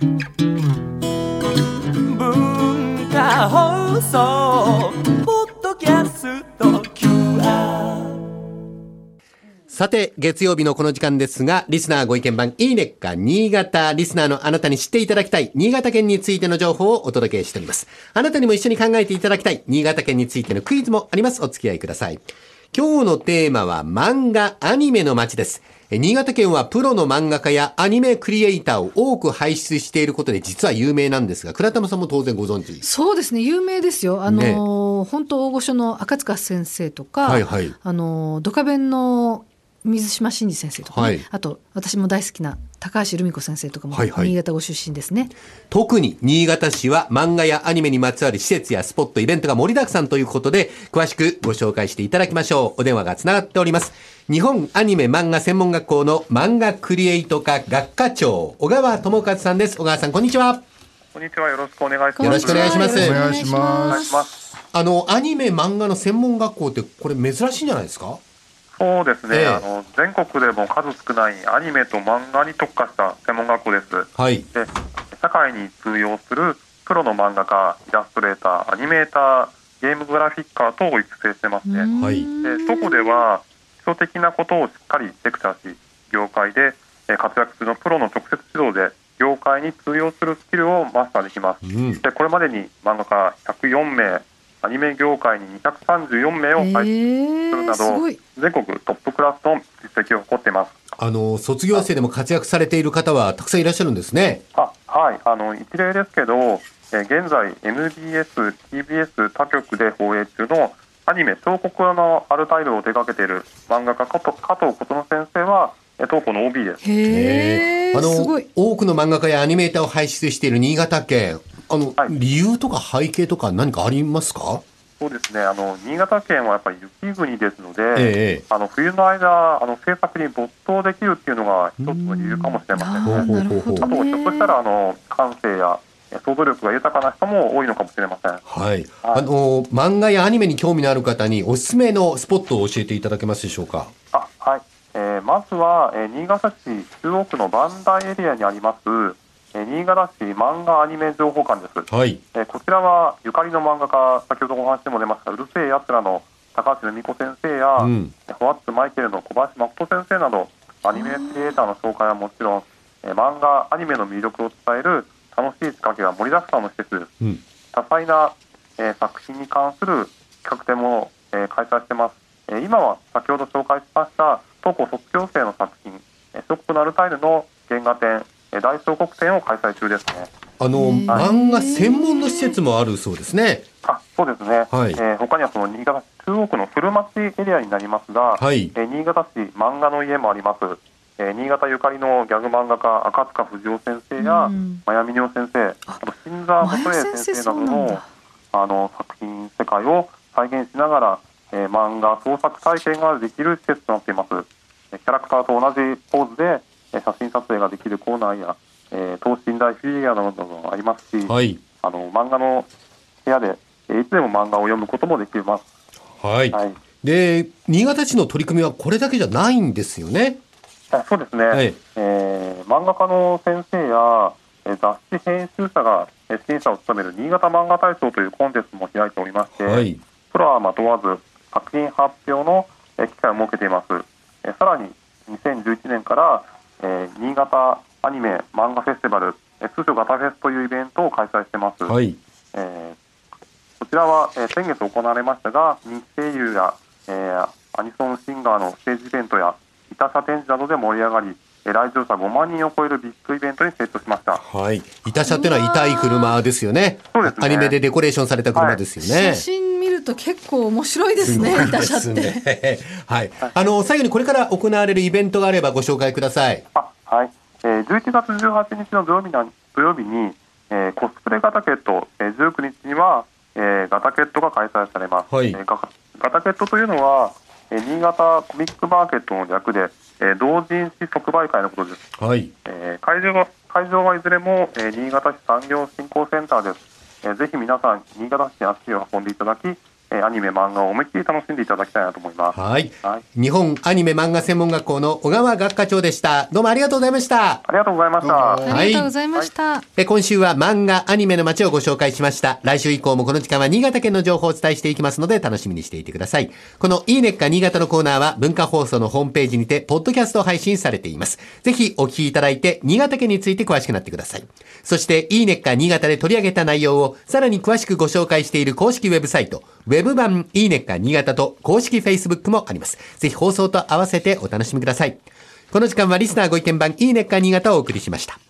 文化放送ポッドキャスト QR さて、月曜日のこの時間ですが、リスナーご意見番、いいねっか、新潟、リスナーのあなたに知っていただきたい、新潟県についての情報をお届けしております。あなたにも一緒に考えていただきたい、新潟県についてのクイズもあります。お付き合いください。今日のテーマは、漫画、アニメの街です。え新潟県はプロの漫画家やアニメクリエイターを多く輩出していることで実は有名なんですが、倉玉さんも当然ご存知。そうですね有名ですよあの、ね本当大御所の赤塚先生とか、はいはいあのドカベンの水島真司先生とかね、はいあと私も大好きな高橋留美子先生とかもはいはい新潟ご出身ですね、特に新潟市は漫画やアニメにまつわる施設やスポット、イベントが盛りだくさんということで、詳しくご紹介していただきましょう。お電話がつながっております。日本アニメ漫画専門学校の漫画クリエイト科学科長、小川智和さんです。小川さん、こんにちは。こんにちは。よろしくお願いします。よろしくお願いしますよろくお願いしますお願いします。あの、アニメ漫画の専門学校って、これ珍しいんじゃないですか？そうですね、ええあの全国でも数少ないアニメと漫画に特化した専門学校です。はい。で、社会に通用するプロの漫画家、イラストレーター、アニメーター、ゲームグラフィッカー等を育成してますね。はい。で、そこでは基礎的なことをしっかりレクチャーし、業界でえー活躍中のプロの直接指導で業界に通用するスキルをマスターできます。うん。でこれまでに漫画家104名アニメ業界に234名を配置するえー、など、すごい全国トップクラスの実績を誇っていますあの、卒業生でも活躍されている方はたくさんいらっしゃるんですね。あはいあの一例ですけど、えー現在 MBS、TBS 他局で放映中のアニメ「彫刻のアルタイル」を手掛けている漫画家加藤加藤琴乃先生はえー当校の OB ですへえあのすごい、多くの漫画家やアニメーターを輩出している新潟県。あの、はい理由とか背景とか何かありますか？そうですねあの新潟県はやっぱり雪国ですので、ええあの冬の間あの制作に没頭できるっていうのが一つの理由かもしれませんね。あーなるほどあと、ひょっとしたら、あの、感性やえ想像力が豊かな人も多いのかもしれません。はい。あの、漫画やアニメに興味のある方におすすめのスポットを教えていただけますでしょうか？あ、はい。えーまずは、えー新潟市中央区の磐梯エリアにあります、えー新潟市漫画アニメ情報館です。はい。えーこちらは、ゆかりの漫画家、先ほどお話にも出ました、うるせえやつらの高橋留美子先生や、うんえーホワッツマイケルの小林誠先生など、アニメクリエイターの紹介はもちろん、えー漫画、アニメの魅力を伝える楽しい仕掛けが盛りだくさんの施設です。うん。多彩な、えー作品に関する企画展も、えー開催してます、えー今は先ほど紹介しました当校卒業生の作品「えー、ショックのアルタイル」の原画展、えー大彫刻展を開催中ですね。あの、漫画専門の施設もあるそうですね。あそうですね、はい。えー他にはその新潟市中央区の古町エリアになりますが、はい。えー新潟市漫画の家もあります、えー新潟ゆかりのギャグ漫画家赤塚不二夫先生や、うん。真闇夫先生あと新沢元栄先生などのあの作品世界を再現しながら、えー漫画創作体験ができる施設となっています。えーキャラクターと同じポーズで、撮影ができるコーナーや、えー等身大フィギュアなどもありますし、はい。あの漫画の部屋で、えーいつでも漫画を読むこともできます。はい。はい、で、新潟市の取り組みはこれだけじゃないんですよね？あそうですね、はいえー漫画家の先生や、えー雑誌編集者が、えー審査を務める新潟漫画大賞というコンテストも開いておりまして、はい。プロはま問わず作品発表のえー機会を設けています。えーさらに2011年から、えー新潟アニメ漫画フェスティバル、えー通称ガタフェスというイベントを開催してます。はい。えーこちらは、えー先月行われましたが人気声優や、えーアニソンシンガーのステージイベントや板車展示などで盛り上がり、えー来場者5万人を超えるビッグイベントに成長しました。はい。板車ってのは痛い車ですよね。そうですねアニメでデコレーションされた車ですよね。写真見ると結構面白いですね打車って、ね。はい。あの、最後にこれから行われるイベントがあればご紹介ください。あはい、えー、11月18日の土曜日な土曜日に、えーコスプレガタケット、えー、19日には、えーガタケットが開催されます、はい。えーガガタケットというのは、えー新潟コミックマーケットの略で、えー同人誌即売会のことです、はい。えー会場は会場はいずれも、えー新潟市産業振興センターです、えーぜひ皆さん新潟市に足を運んでいただき、ええーアニメ、漫画を思いっきり楽しんでいただきたいなと思います。はい。はい日本アニメ漫画専門学校の小川学科長でした。どうもありがとうございました。ありがとうございました。はいありがとうございました。え今週は漫画、アニメの街をご紹介しました。来週以降もこの時間は新潟県の情報をお伝えしていきますので楽しみにしていてください。このいいねっか新潟のコーナーは文化放送のホームページにて、ポッドキャスト配信されています。ぜひお聞きいただいて、新潟県について詳しくなってください。そして、いいねっか新潟で取り上げた内容をさらに詳しくご紹介している公式ウェブサイト、ウェブ版いいねっか新潟と公式 Facebook もあります。ぜひ放送と合わせてお楽しみください。この時間はリスナーご意見版いいねっか新潟をお送りしました。